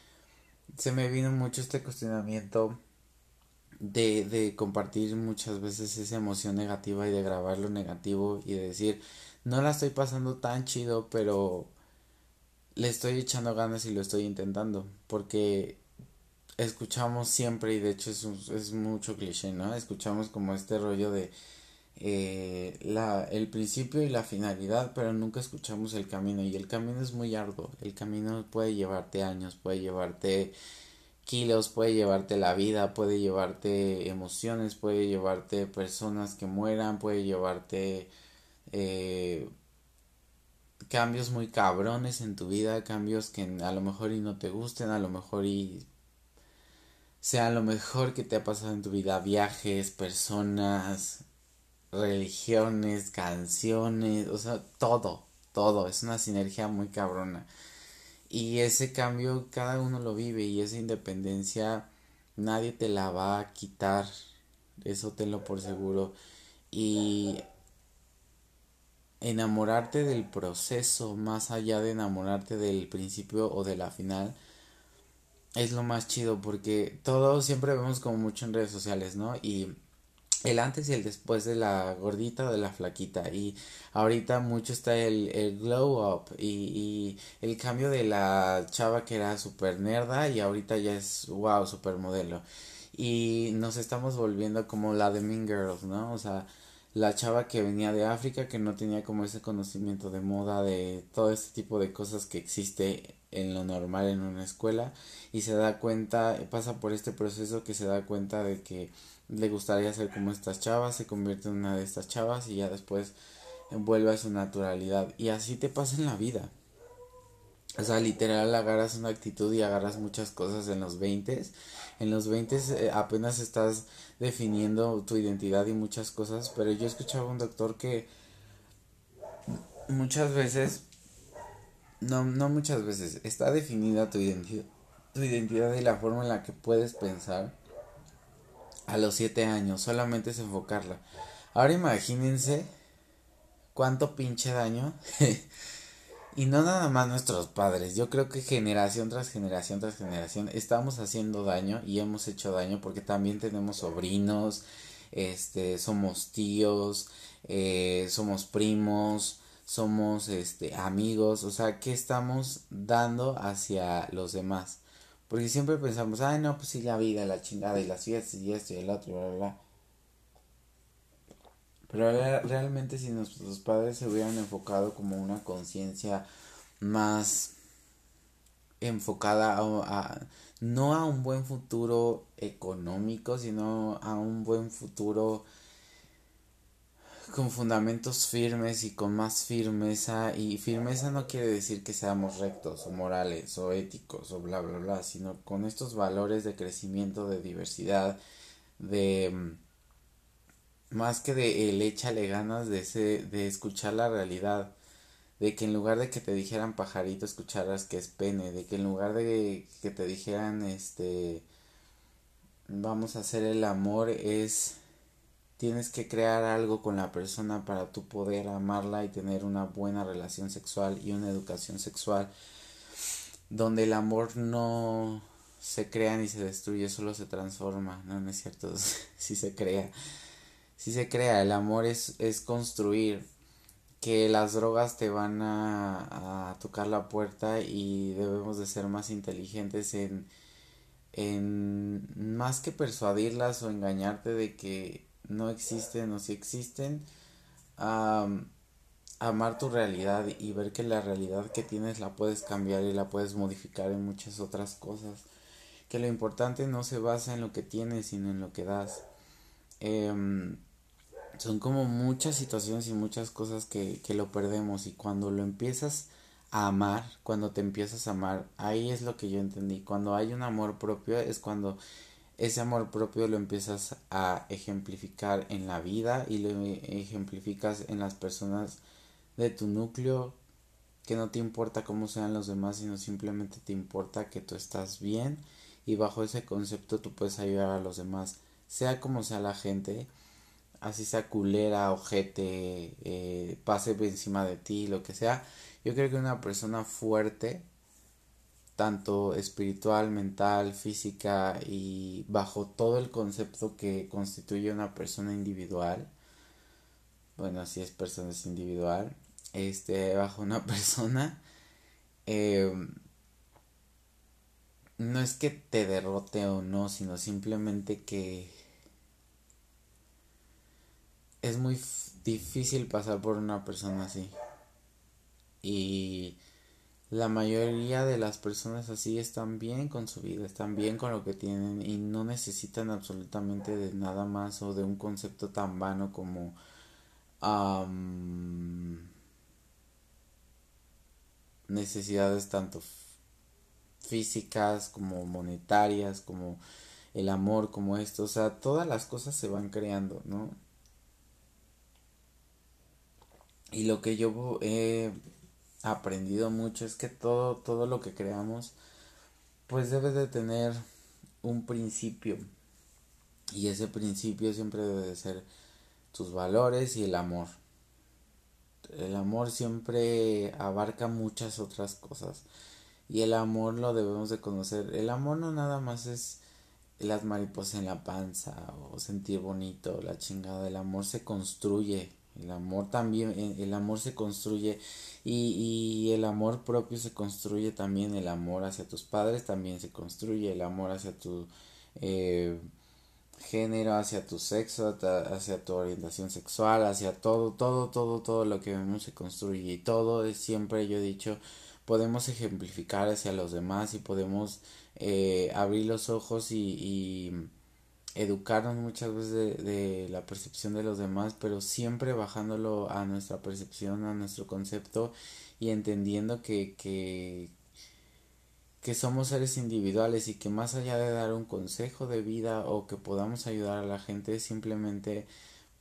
se me vino mucho este cuestionamiento de, de compartir muchas veces esa emoción negativa y de grabar lo negativo y de decir, no la estoy pasando tan chido, pero le estoy echando ganas y lo estoy intentando, porque escuchamos siempre, y de hecho es, es mucho cliché, ¿no? Escuchamos como este rollo de eh, la, el principio y la finalidad, pero nunca escuchamos el camino y el camino es muy arduo, el camino puede llevarte años, puede llevarte kilos, puede llevarte la vida, puede llevarte emociones, puede llevarte personas que mueran, puede llevarte eh, cambios muy cabrones en tu vida, cambios que a lo mejor y no te gusten, a lo mejor y sea lo mejor que te ha pasado en tu vida, viajes, personas, religiones, canciones, o sea, todo, todo, es una sinergia muy cabrona. Y ese cambio cada uno lo vive y esa independencia nadie te la va a quitar, eso tenlo por seguro. Y enamorarte del proceso más allá de enamorarte del principio o de la final es lo más chido porque todo siempre vemos como mucho en redes sociales, ¿no? Y el antes y el después de la gordita o de la flaquita y ahorita mucho está el, el glow up y, y, el cambio de la chava que era super nerda y ahorita ya es wow super modelo y nos estamos volviendo como la de Mean Girls no o sea la chava que venía de África que no tenía como ese conocimiento de moda de todo este tipo de cosas que existe en lo normal en una escuela y se da cuenta pasa por este proceso que se da cuenta de que le gustaría ser como estas chavas, se convierte en una de estas chavas y ya después vuelve a su naturalidad. Y así te pasa en la vida. O sea, literal agarras una actitud y agarras muchas cosas en los 20. En los 20 eh, apenas estás definiendo tu identidad y muchas cosas, pero yo escuchaba un doctor que muchas veces, no, no muchas veces, está definida tu identidad, tu identidad y la forma en la que puedes pensar a los siete años, solamente es enfocarla. Ahora imagínense cuánto pinche daño. y no nada más nuestros padres, yo creo que generación tras generación tras generación estamos haciendo daño y hemos hecho daño porque también tenemos sobrinos, este, somos tíos, eh, somos primos, somos este, amigos, o sea, ¿qué estamos dando hacia los demás? Porque siempre pensamos, ay, no, pues sí, la vida, la chingada y las fiestas y esto y el otro, bla, bla, bla. Pero realmente si nuestros padres se hubieran enfocado como una conciencia más enfocada a, no a un buen futuro económico, sino a un buen futuro con fundamentos firmes y con más firmeza y firmeza no quiere decir que seamos rectos o morales o éticos o bla bla bla sino con estos valores de crecimiento de diversidad de mm, más que de el échale ganas de ese de escuchar la realidad de que en lugar de que te dijeran pajarito escucharas que es pene de que en lugar de que te dijeran este vamos a hacer el amor es Tienes que crear algo con la persona para tu poder amarla y tener una buena relación sexual y una educación sexual donde el amor no se crea ni se destruye, solo se transforma, no, es cierto, sí se crea, sí se crea, el amor es, es construir, que las drogas te van a, a tocar la puerta y debemos de ser más inteligentes en, en más que persuadirlas o engañarte de que no existen o si existen, amar tu realidad y ver que la realidad que tienes la puedes cambiar y la puedes modificar en muchas otras cosas. Que lo importante no se basa en lo que tienes, sino en lo que das. Em, son como muchas situaciones y muchas cosas que, que lo perdemos y cuando lo empiezas a amar, cuando te empiezas a amar, ahí es lo que yo entendí. Cuando hay un amor propio es cuando ese amor propio lo empiezas a ejemplificar en la vida y lo ejemplificas en las personas de tu núcleo, que no te importa cómo sean los demás, sino simplemente te importa que tú estás bien y bajo ese concepto tú puedes ayudar a los demás, sea como sea la gente, así sea culera, ojete, eh, pase encima de ti, lo que sea. Yo creo que una persona fuerte, tanto espiritual, mental, física y bajo todo el concepto que constituye una persona individual, bueno, si es persona es individual, este, bajo una persona, eh, no es que te derrote o no, sino simplemente que es muy difícil pasar por una persona así. Y la mayoría de las personas así están bien con su vida, están bien con lo que tienen y no necesitan absolutamente de nada más o de un concepto tan vano como necesidades tanto físicas como monetarias como el amor como esto, o sea, todas las cosas se van creando, ¿no? Y lo que yo he aprendido mucho es que todo, todo lo que creamos, pues debe de tener un principio. Y ese principio siempre debe de ser tus valores y el amor. El amor siempre abarca muchas otras cosas. Y el amor lo debemos de conocer. El amor no nada más es las mariposas en la panza o sentir bonito, la chingada. El amor se construye el amor también, eh, el amor se construye y, el amor propio se construye también, el amor hacia tus padres también se construye, el amor hacia tu eh, género, hacia tu sexo, hacia tu orientación sexual, hacia todo, todo, todo, todo lo que vemos se construye y todo es siempre, yo he dicho, podemos ejemplificar hacia los demás y podemos eh, abrir los ojos y educarnos muchas veces de, la percepción de los demás, pero siempre bajándolo a nuestra percepción, a nuestro concepto y entendiendo que, que, que somos seres individuales y que más allá de dar un consejo de vida o que podamos ayudar a la gente, simplemente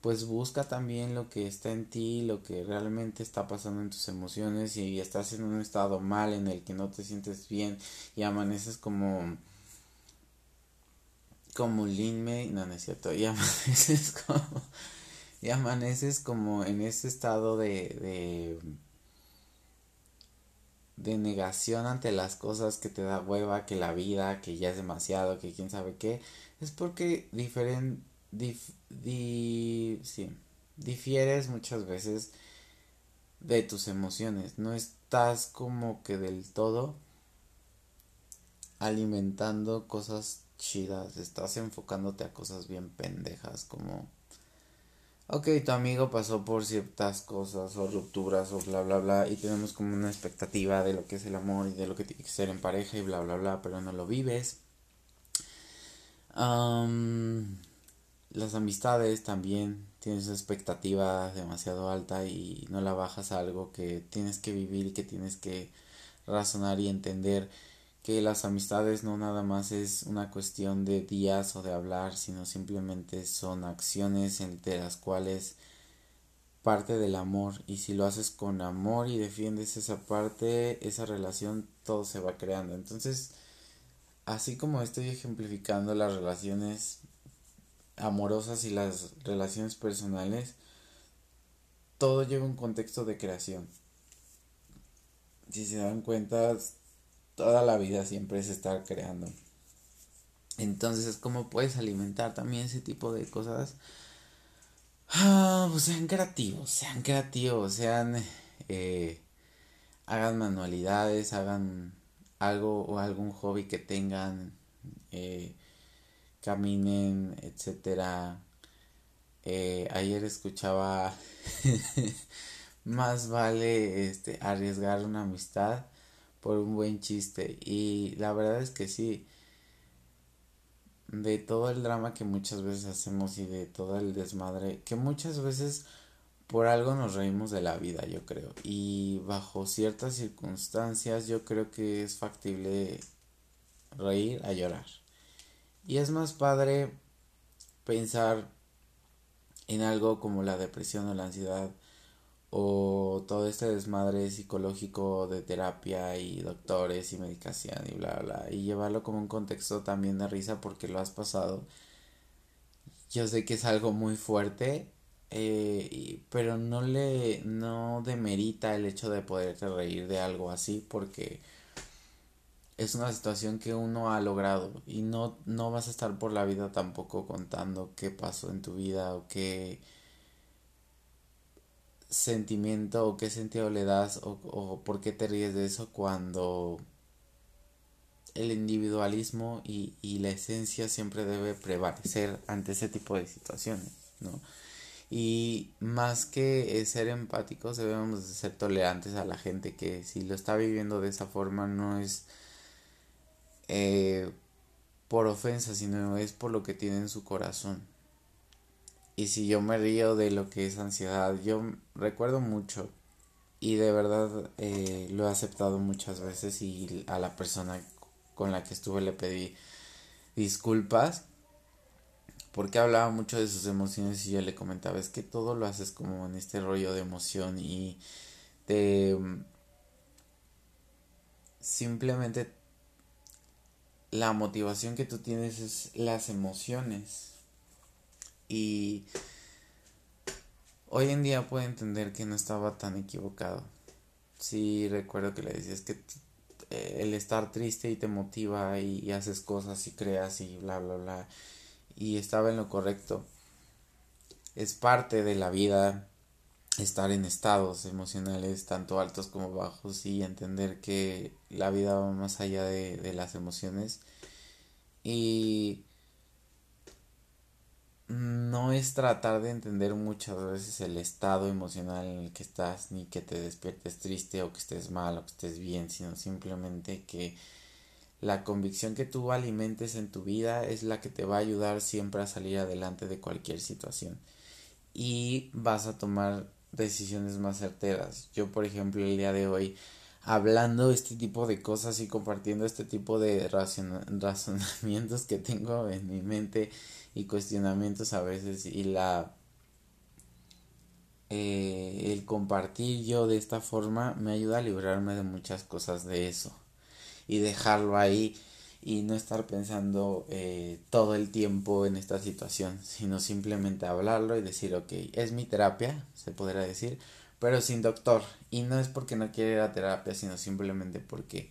pues busca también lo que está en ti, lo que realmente está pasando en tus emociones y estás en un estado mal en el que no te sientes bien y amaneces como como Lin May, no, no es cierto, y amaneces como, y amaneces como en ese estado de, de, negación ante las cosas que te da hueva, que la vida, que ya es demasiado, que quién sabe qué, es porque dif, di, difieres muchas veces de tus emociones, no estás como que del todo alimentando cosas chidas, estás enfocándote a cosas bien pendejas como ok, tu amigo pasó por ciertas cosas o rupturas o bla bla bla y tenemos como una expectativa de lo que es el amor y de lo que tiene que ser en pareja y bla bla bla, pero no lo vives. las amistades también tienes expectativa demasiado alta y no la bajas a algo que tienes que vivir y que tienes que razonar y entender que las amistades no nada más es una cuestión de días o de hablar, sino simplemente son acciones entre las cuales parte del amor y si lo haces con amor y defiendes esa parte, esa relación, todo se va creando. Entonces, así como estoy ejemplificando las relaciones amorosas y las relaciones personales, todo lleva un contexto de creación. Si se dan cuenta, toda la vida siempre es estar creando. Entonces, ¿cómo puedes alimentar también ese tipo de cosas? Ah, pues sean creativos, sean creativos, sean... Eh, hagan manualidades, hagan algo o algún hobby que tengan, eh, caminen, etcétera. Eh, ayer escuchaba más vale este arriesgar una amistad por un buen chiste y la verdad es que sí de todo el drama que muchas veces hacemos y de todo el desmadre, que muchas veces por algo nos reímos de la vida, yo creo. Y bajo ciertas circunstancias yo creo que es factible reír a llorar. Y es más padre pensar en algo como la depresión o la ansiedad o todo este desmadre psicológico de terapia y doctores y medicación y bla bla y llevarlo como un contexto también de risa porque lo has pasado yo sé que es algo muy fuerte eh, pero no le no demerita el hecho de poderte reír de algo así porque es una situación que uno ha logrado y no no vas a estar por la vida tampoco contando qué pasó en tu vida o qué sentimiento o qué sentido le das o, o por qué te ríes de eso cuando el individualismo y, y, la esencia siempre debe prevalecer ante ese tipo de situaciones, ¿no? Y más que ser empáticos debemos ser tolerantes a la gente que si lo está viviendo de esa forma no es eh, por ofensa, sino es por lo que tiene en su corazón, y si yo me río de lo que es ansiedad, yo recuerdo mucho y de verdad eh, lo he aceptado muchas veces y a la persona con la que estuve le pedí disculpas porque hablaba mucho de sus emociones y yo le comentaba es que todo lo haces como en este rollo de emoción y de simplemente la motivación que tú tienes es las emociones y hoy en día puedo entender que no estaba tan equivocado. Sí, recuerdo que le decías que eh, el estar triste y te motiva y, haces cosas y creas y bla, bla, bla. Y estaba en lo correcto. Es parte de la vida estar en estados emocionales tanto altos como bajos y entender que la vida va más allá de, de las emociones. Y no es tratar de entender muchas veces el estado emocional en el que estás, ni que te despiertes triste o que estés mal o que estés bien, sino simplemente que la convicción que tú alimentes en tu vida es la que te va a ayudar siempre a salir adelante de cualquier situación y vas a tomar decisiones más certeras. Yo, por ejemplo, el día de hoy hablando este tipo de cosas y compartiendo este tipo de razonamientos que tengo en mi mente y cuestionamientos a veces y la eh, el compartir yo de esta forma me ayuda a librarme de muchas cosas de eso y dejarlo ahí y no estar pensando eh, todo el tiempo en esta situación sino simplemente hablarlo y decir ok es mi terapia se podrá decir pero sin doctor. Y no es porque no quiera ir a terapia sino simplemente porque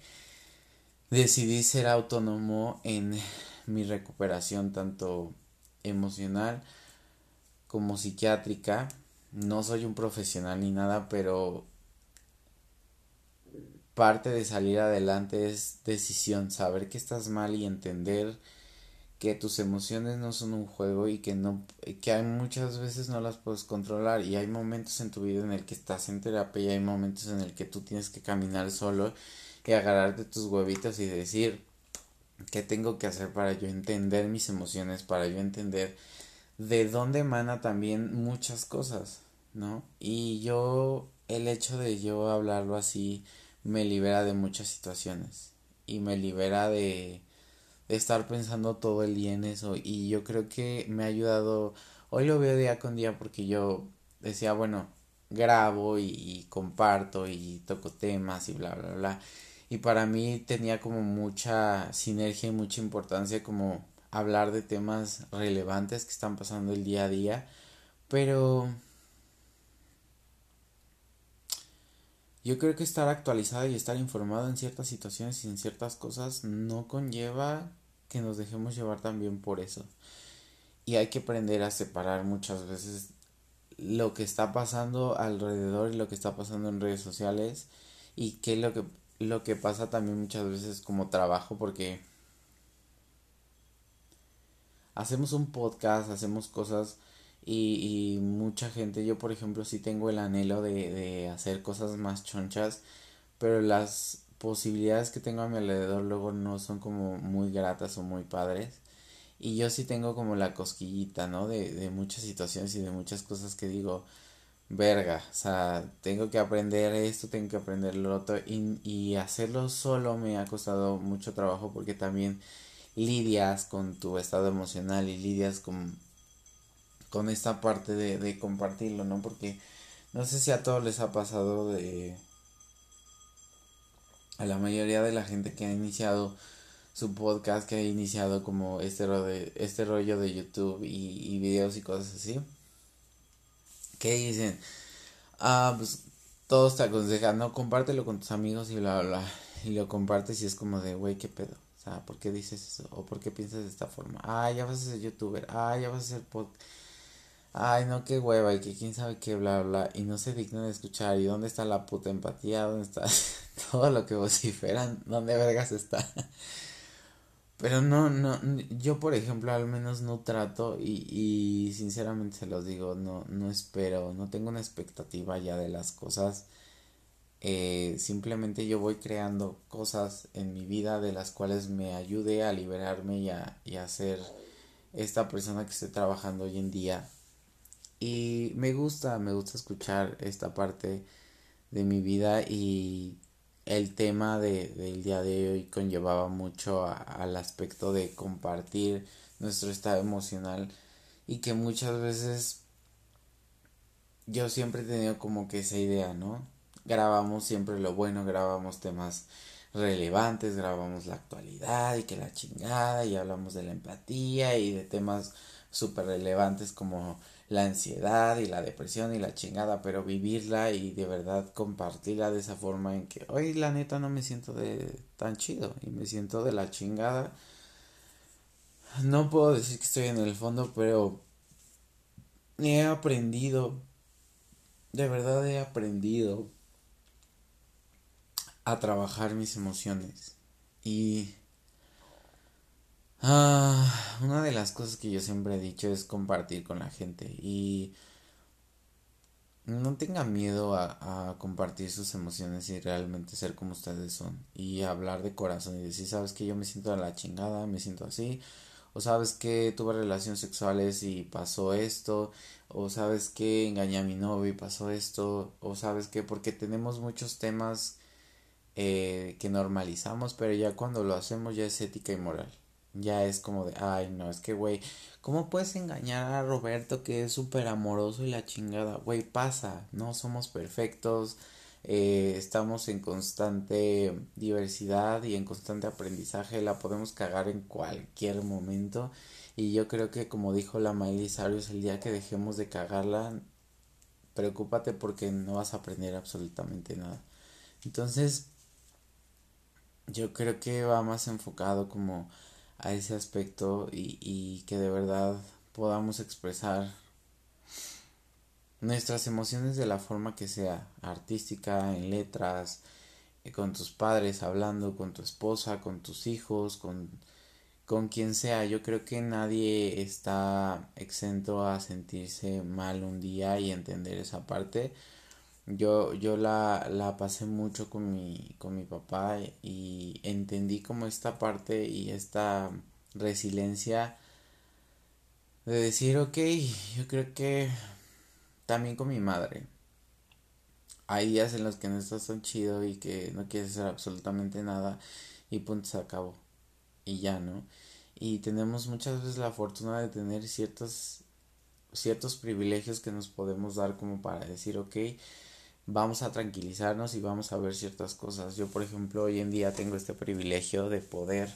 decidí ser autónomo en mi recuperación tanto emocional como psiquiátrica. No soy un profesional ni nada, pero parte de salir adelante es decisión, saber que estás mal y entender que tus emociones no son un juego y que no que hay muchas veces no las puedes controlar y hay momentos en tu vida en el que estás en terapia y hay momentos en el que tú tienes que caminar solo y agarrarte tus huevitos y decir qué tengo que hacer para yo entender mis emociones, para yo entender de dónde emana también muchas cosas, ¿no? Y yo, el hecho de yo hablarlo así, me libera de muchas situaciones y me libera de, de estar pensando todo el día en eso y yo creo que me ha ayudado, hoy lo veo día con día porque yo decía, bueno, grabo y, y comparto y toco temas y bla, bla, bla y para mí tenía como mucha sinergia y mucha importancia como hablar de temas relevantes que están pasando el día a día, pero yo creo que estar actualizado y estar informado en ciertas situaciones y en ciertas cosas no conlleva que nos dejemos llevar también por eso. Y hay que aprender a separar muchas veces lo que está pasando alrededor y lo que está pasando en redes sociales y qué es lo que lo que pasa también muchas veces como trabajo porque hacemos un podcast, hacemos cosas y, y mucha gente, yo por ejemplo sí tengo el anhelo de, de hacer cosas más chonchas, pero las posibilidades que tengo a mi alrededor luego no son como muy gratas o muy padres Y yo sí tengo como la cosquillita, ¿no? De, de muchas situaciones y de muchas cosas que digo, verga, o sea, tengo que aprender esto, tengo que aprender lo otro. Y, y hacerlo solo me ha costado mucho trabajo porque también lidias con tu estado emocional y lidias con, con esta parte de, de compartirlo, ¿no? Porque no sé si a todos les ha pasado de... A la mayoría de la gente que ha iniciado su podcast, que ha iniciado como este, de, este rollo de YouTube y, y videos y cosas así. Que dicen, ah, pues todos te aconsejan, no, compártelo con tus amigos y bla, bla. Y lo compartes y es como de, güey, ¿qué pedo? O sea, ¿por qué dices eso? ¿O por qué piensas de esta forma? Ah, ya vas a ser youtuber. Ah, ya vas a ser podcast ay no, qué hueva y que quién sabe qué, bla, bla, y no se dignan de escuchar, y dónde está la puta empatía, dónde está todo lo que vociferan, dónde vergas está. Pero no, no, yo por ejemplo al menos no trato y, y sinceramente se los digo, no, no espero, no tengo una expectativa ya de las cosas. Eh, simplemente yo voy creando cosas en mi vida de las cuales me ayude a liberarme y a, y a ser esta persona que esté trabajando hoy en día y me gusta, me gusta escuchar esta parte de mi vida y el tema de, del día de hoy conllevaba mucho al aspecto de compartir nuestro estado emocional y que muchas veces yo siempre he tenido como que esa idea, ¿no? Grabamos siempre lo bueno, grabamos temas relevantes, grabamos la actualidad y que la chingada y hablamos de la empatía y de temas súper relevantes como la ansiedad y la depresión y la chingada, pero vivirla y de verdad compartirla de esa forma en que hoy la neta no me siento de tan chido y me siento de la chingada. No puedo decir que estoy en el fondo, pero he aprendido, de verdad he aprendido a trabajar mis emociones y Ah, una de las cosas que yo siempre he dicho es compartir con la gente y no tengan miedo a, compartir sus emociones y realmente ser como ustedes son y hablar de corazón y decir, sabes que yo me siento a la chingada, me siento así, o sabes que tuve relaciones sexuales y pasó esto, o sabes que engañé a mi novio y pasó esto, o sabes que porque tenemos muchos temas eh, que normalizamos, pero ya cuando lo hacemos ya es ética y moral. Ya es como de, ay, no, es que, güey, ¿cómo puedes engañar a Roberto que es súper amoroso y la chingada? Güey, pasa, no somos perfectos, eh, estamos en constante diversidad y en constante aprendizaje, la podemos cagar en cualquier momento. Y yo creo que, como dijo la Miley Cyrus, el día que dejemos de cagarla, preocúpate porque no vas a aprender absolutamente nada. Entonces, yo creo que va más enfocado como a ese aspecto y, y que de verdad podamos expresar nuestras emociones de la forma que sea, artística, en letras, eh, con tus padres hablando, con tu esposa, con tus hijos, con, con quien sea. Yo creo que nadie está exento a sentirse mal un día y entender esa parte. Yo, yo la, la pasé mucho con mi, con mi papá y entendí como esta parte y esta resiliencia de decir, ok, yo creo que también con mi madre. Hay días en los que no estás tan chido y que no quieres hacer absolutamente nada y punto se acabó. Y ya, ¿no? Y tenemos muchas veces la fortuna de tener ciertos, ciertos privilegios que nos podemos dar como para decir, ok, vamos a tranquilizarnos y vamos a ver ciertas cosas. Yo, por ejemplo, hoy en día tengo este privilegio de poder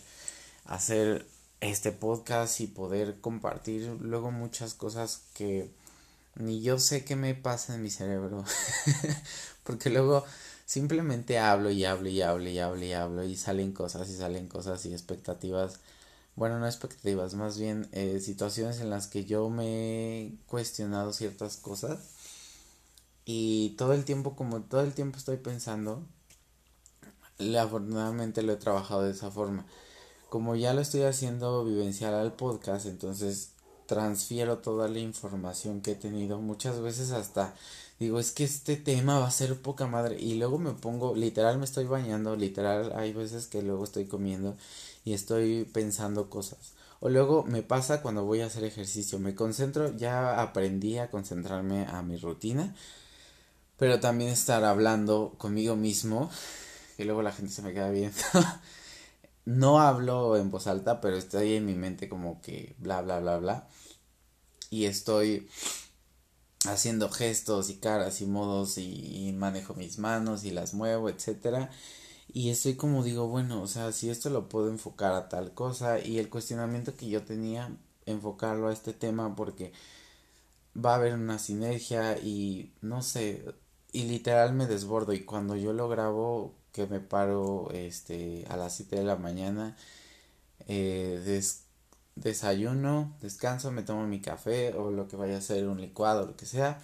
hacer este podcast y poder compartir luego muchas cosas que ni yo sé qué me pasa en mi cerebro. Porque luego simplemente hablo y hablo y hablo y hablo y hablo y salen cosas y salen cosas y expectativas. Bueno, no expectativas, más bien eh, situaciones en las que yo me he cuestionado ciertas cosas y todo el tiempo, como todo el tiempo estoy pensando, afortunadamente lo he trabajado de esa forma. Como ya lo estoy haciendo vivencial al podcast, entonces transfiero toda la información que he tenido. Muchas veces hasta digo, es que este tema va a ser poca madre. Y luego me pongo, literal me estoy bañando, literal hay veces que luego estoy comiendo y estoy pensando cosas. O luego me pasa cuando voy a hacer ejercicio, me concentro, ya aprendí a concentrarme a mi rutina, pero también estar hablando conmigo mismo, y luego la gente se me queda viendo. no hablo en voz alta, pero estoy en mi mente como que bla, bla, bla, bla. Y estoy haciendo gestos y caras y modos y, manejo mis manos y las muevo, etcétera. Y estoy como digo, bueno, o sea, si esto lo puedo enfocar a tal cosa y el cuestionamiento que yo tenía, enfocarlo a este tema porque va a haber una sinergia y no sé, y literal me desbordo y cuando yo lo grabo que me paro este a las 7 de la mañana eh, desayuno, descanso, me tomo mi café o lo que vaya a ser un licuado, lo que sea.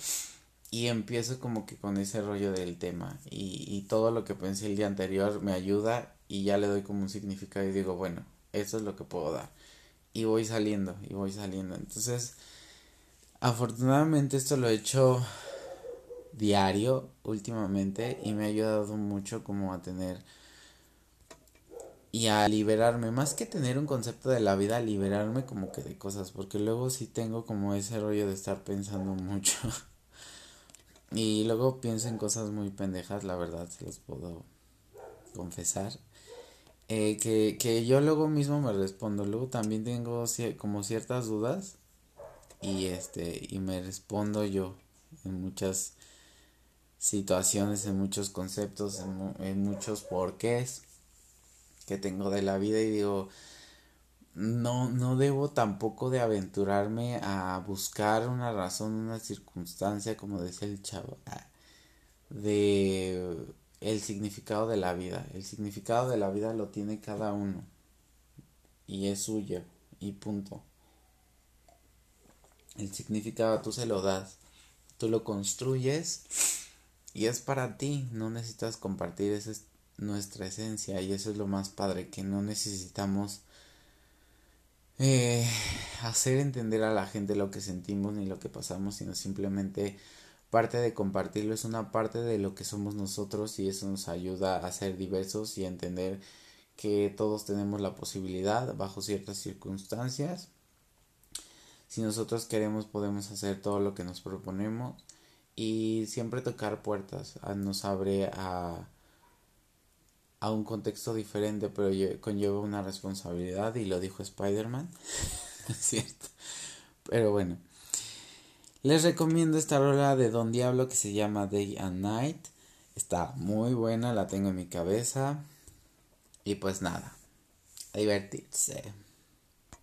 Y empiezo como que con ese rollo del tema. Y, y todo lo que pensé el día anterior me ayuda y ya le doy como un significado y digo, bueno, eso es lo que puedo dar. Y voy saliendo, y voy saliendo. Entonces, afortunadamente esto lo he hecho diario últimamente y me ha ayudado mucho como a tener y a liberarme, más que tener un concepto de la vida, liberarme como que de cosas, porque luego sí tengo como ese rollo de estar pensando mucho. y luego pienso en cosas muy pendejas, la verdad, se los puedo confesar. Eh, que, que yo luego mismo me respondo, luego también tengo como ciertas dudas y este y me respondo yo en muchas situaciones, en muchos conceptos, en, muchos porqués que tengo de la vida y digo, no, no debo tampoco de aventurarme a buscar una razón, una circunstancia, como decía el chavo, ah, de el significado de la vida. El significado de la vida lo tiene cada uno y es suyo y punto. El significado tú se lo das, tú lo construyes y es para ti, no necesitas compartir ese nuestra esencia y eso es lo más padre, que no necesitamos eh, hacer entender a la gente lo que sentimos ni lo que pasamos, sino simplemente parte de compartirlo es una parte de lo que somos nosotros y eso nos ayuda a ser diversos y a entender que todos tenemos la posibilidad bajo ciertas circunstancias. Si nosotros queremos podemos hacer todo lo que nos proponemos y siempre tocar puertas ah, nos abre a a un contexto diferente, pero conlleva una responsabilidad y lo dijo Spider-Man. cierto. Pero bueno. Les recomiendo esta rola de Don Diablo que se llama Day and Night. Está muy buena, la tengo en mi cabeza. Y pues nada, a divertirse.